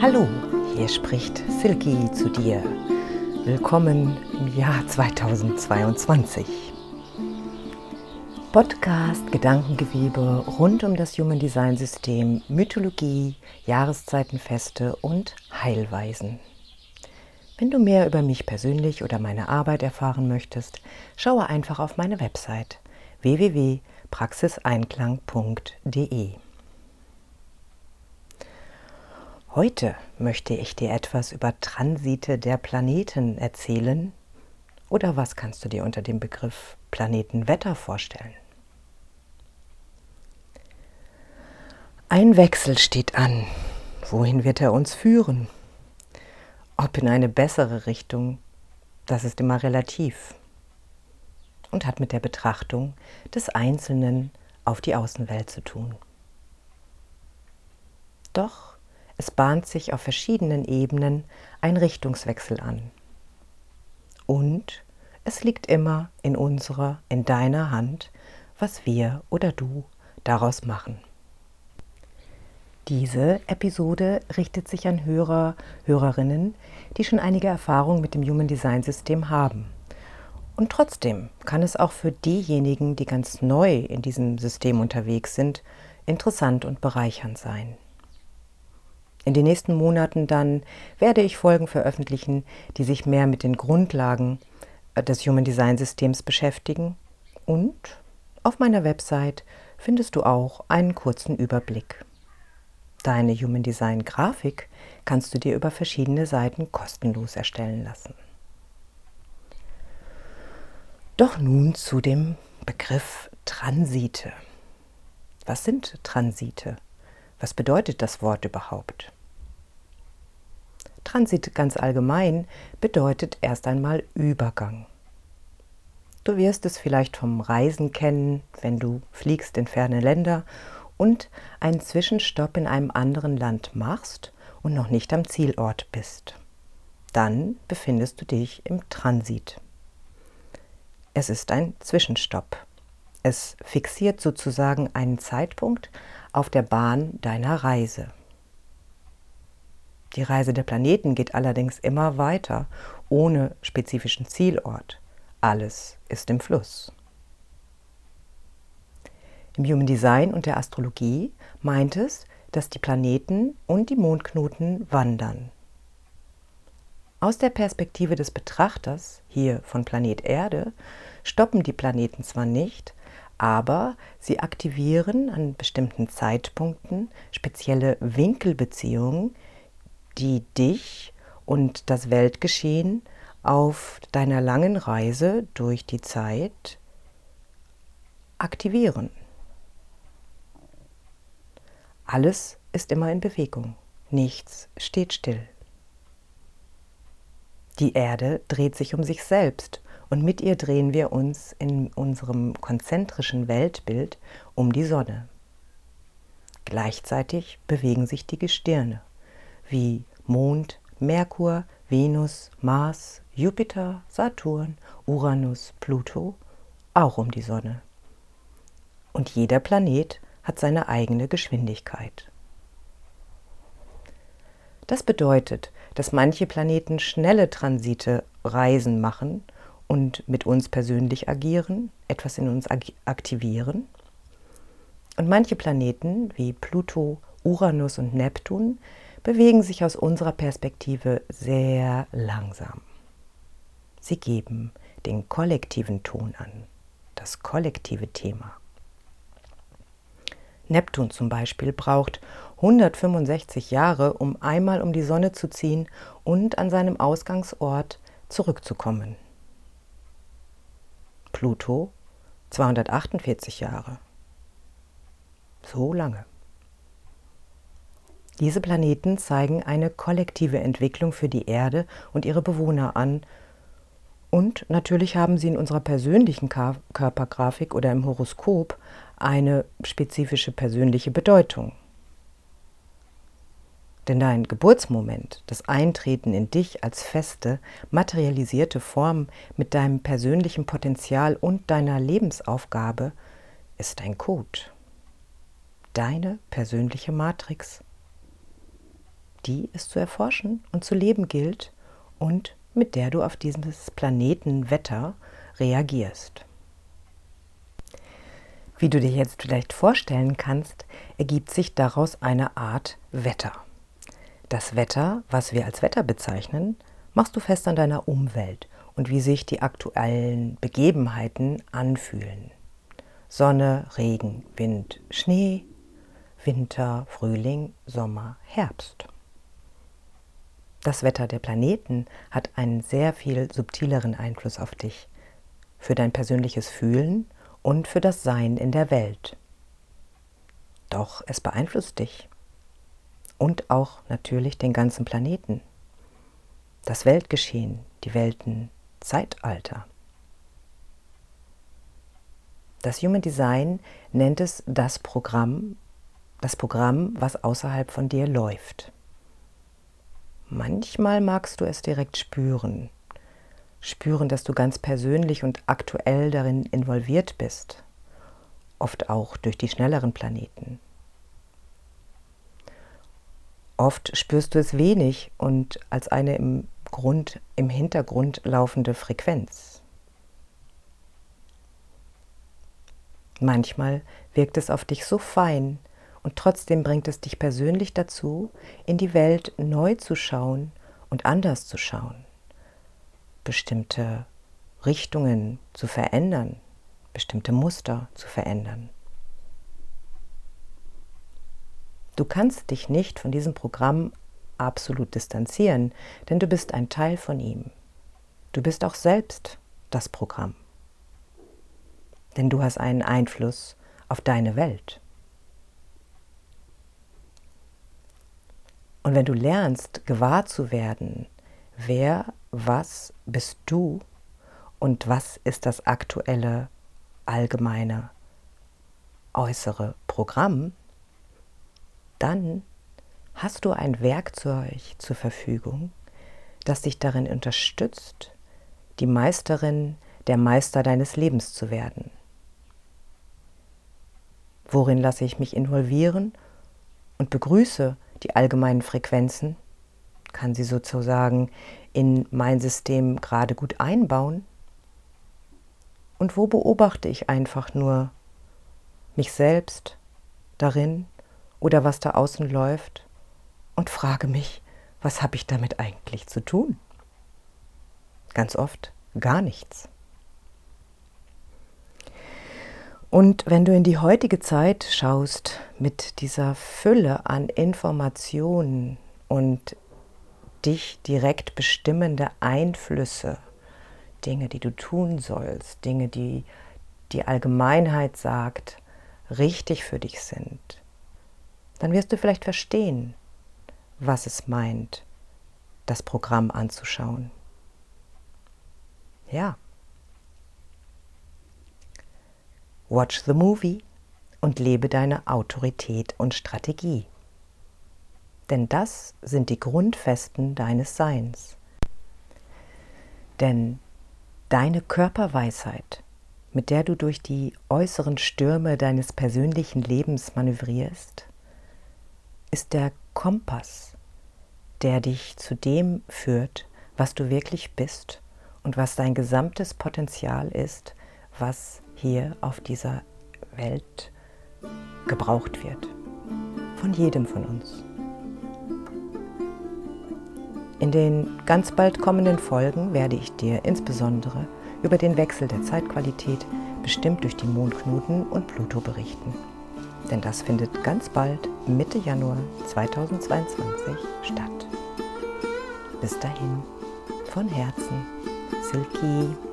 Hallo, hier spricht Silky zu dir. Willkommen im Jahr 2022. Podcast Gedankengewebe rund um das Human Design System, Mythologie, Jahreszeitenfeste und Heilweisen. Wenn du mehr über mich persönlich oder meine Arbeit erfahren möchtest, schaue einfach auf meine Website www.praxiseinklang.de. Heute möchte ich dir etwas über Transite der Planeten erzählen. Oder was kannst du dir unter dem Begriff Planetenwetter vorstellen? Ein Wechsel steht an. Wohin wird er uns führen? Ob in eine bessere Richtung, das ist immer relativ und hat mit der Betrachtung des Einzelnen auf die Außenwelt zu tun. Doch es bahnt sich auf verschiedenen Ebenen ein Richtungswechsel an. Und es liegt immer in unserer, in deiner Hand, was wir oder du daraus machen. Diese Episode richtet sich an Hörer, Hörerinnen, die schon einige Erfahrung mit dem Human Design System haben. Und trotzdem kann es auch für diejenigen, die ganz neu in diesem System unterwegs sind, interessant und bereichernd sein. In den nächsten Monaten dann werde ich Folgen veröffentlichen, die sich mehr mit den Grundlagen äh, des Human Design Systems beschäftigen. Und auf meiner Website findest du auch einen kurzen Überblick. Deine Human Design Grafik kannst du dir über verschiedene Seiten kostenlos erstellen lassen. Doch nun zu dem Begriff Transite. Was sind Transite? Was bedeutet das Wort überhaupt? Transit ganz allgemein bedeutet erst einmal Übergang. Du wirst es vielleicht vom Reisen kennen, wenn du fliegst in ferne Länder und einen Zwischenstopp in einem anderen Land machst und noch nicht am Zielort bist. Dann befindest du dich im Transit. Es ist ein Zwischenstopp. Es fixiert sozusagen einen Zeitpunkt auf der Bahn deiner Reise. Die Reise der Planeten geht allerdings immer weiter, ohne spezifischen Zielort. Alles ist im Fluss. Im Human Design und der Astrologie meint es, dass die Planeten und die Mondknoten wandern. Aus der Perspektive des Betrachters, hier von Planet Erde, stoppen die Planeten zwar nicht, aber sie aktivieren an bestimmten Zeitpunkten spezielle Winkelbeziehungen, die dich und das Weltgeschehen auf deiner langen Reise durch die Zeit aktivieren. Alles ist immer in Bewegung, nichts steht still. Die Erde dreht sich um sich selbst und mit ihr drehen wir uns in unserem konzentrischen Weltbild um die Sonne. Gleichzeitig bewegen sich die Gestirne wie Mond, Merkur, Venus, Mars, Jupiter, Saturn, Uranus, Pluto auch um die Sonne. Und jeder Planet hat seine eigene Geschwindigkeit. Das bedeutet, dass manche Planeten schnelle Transite, Reisen machen und mit uns persönlich agieren, etwas in uns aktivieren. Und manche Planeten wie Pluto, Uranus und Neptun bewegen sich aus unserer Perspektive sehr langsam. Sie geben den kollektiven Ton an, das kollektive Thema. Neptun zum Beispiel braucht 165 Jahre, um einmal um die Sonne zu ziehen und an seinem Ausgangsort zurückzukommen. Pluto 248 Jahre. So lange. Diese Planeten zeigen eine kollektive Entwicklung für die Erde und ihre Bewohner an. Und natürlich haben sie in unserer persönlichen Körpergrafik oder im Horoskop eine spezifische persönliche Bedeutung. Denn dein Geburtsmoment, das Eintreten in dich als feste, materialisierte Form mit deinem persönlichen Potenzial und deiner Lebensaufgabe, ist dein Code. Deine persönliche Matrix. Die es zu erforschen und zu leben gilt und mit der du auf dieses Planetenwetter reagierst. Wie du dir jetzt vielleicht vorstellen kannst, ergibt sich daraus eine Art Wetter. Das Wetter, was wir als Wetter bezeichnen, machst du fest an deiner Umwelt und wie sich die aktuellen Begebenheiten anfühlen. Sonne, Regen, Wind, Schnee, Winter, Frühling, Sommer, Herbst. Das Wetter der Planeten hat einen sehr viel subtileren Einfluss auf dich, für dein persönliches Fühlen und für das Sein in der Welt. Doch es beeinflusst dich und auch natürlich den ganzen Planeten, das Weltgeschehen, die Welten, Zeitalter. Das Human Design nennt es das Programm, das Programm, was außerhalb von dir läuft. Manchmal magst du es direkt spüren, spüren, dass du ganz persönlich und aktuell darin involviert bist, oft auch durch die schnelleren Planeten. Oft spürst du es wenig und als eine im Grund, im Hintergrund laufende Frequenz. Manchmal wirkt es auf dich so fein und trotzdem bringt es dich persönlich dazu, in die Welt neu zu schauen und anders zu schauen, bestimmte Richtungen zu verändern, bestimmte Muster zu verändern. Du kannst dich nicht von diesem Programm absolut distanzieren, denn du bist ein Teil von ihm. Du bist auch selbst das Programm. Denn du hast einen Einfluss auf deine Welt. Und wenn du lernst, gewahr zu werden, wer, was bist du und was ist das aktuelle, allgemeine, äußere Programm, dann hast du ein Werkzeug zur Verfügung, das dich darin unterstützt, die Meisterin, der Meister deines Lebens zu werden. Worin lasse ich mich involvieren und begrüße die allgemeinen Frequenzen, kann sie sozusagen in mein System gerade gut einbauen? Und wo beobachte ich einfach nur mich selbst darin oder was da außen läuft und frage mich, was habe ich damit eigentlich zu tun? Ganz oft gar nichts. Und wenn du in die heutige Zeit schaust mit dieser Fülle an Informationen und dich direkt bestimmende Einflüsse, Dinge, die du tun sollst, Dinge, die die Allgemeinheit sagt, richtig für dich sind, dann wirst du vielleicht verstehen, was es meint, das Programm anzuschauen. Ja. Watch the movie und lebe deine Autorität und Strategie. Denn das sind die Grundfesten deines Seins. Denn deine Körperweisheit, mit der du durch die äußeren Stürme deines persönlichen Lebens manövrierst, ist der Kompass, der dich zu dem führt, was du wirklich bist und was dein gesamtes Potenzial ist, was hier auf dieser Welt gebraucht wird. Von jedem von uns. In den ganz bald kommenden Folgen werde ich dir insbesondere über den Wechsel der Zeitqualität, bestimmt durch die Mondknoten und Pluto berichten denn das findet ganz bald Mitte Januar 2022 statt. Bis dahin, von Herzen, Silky.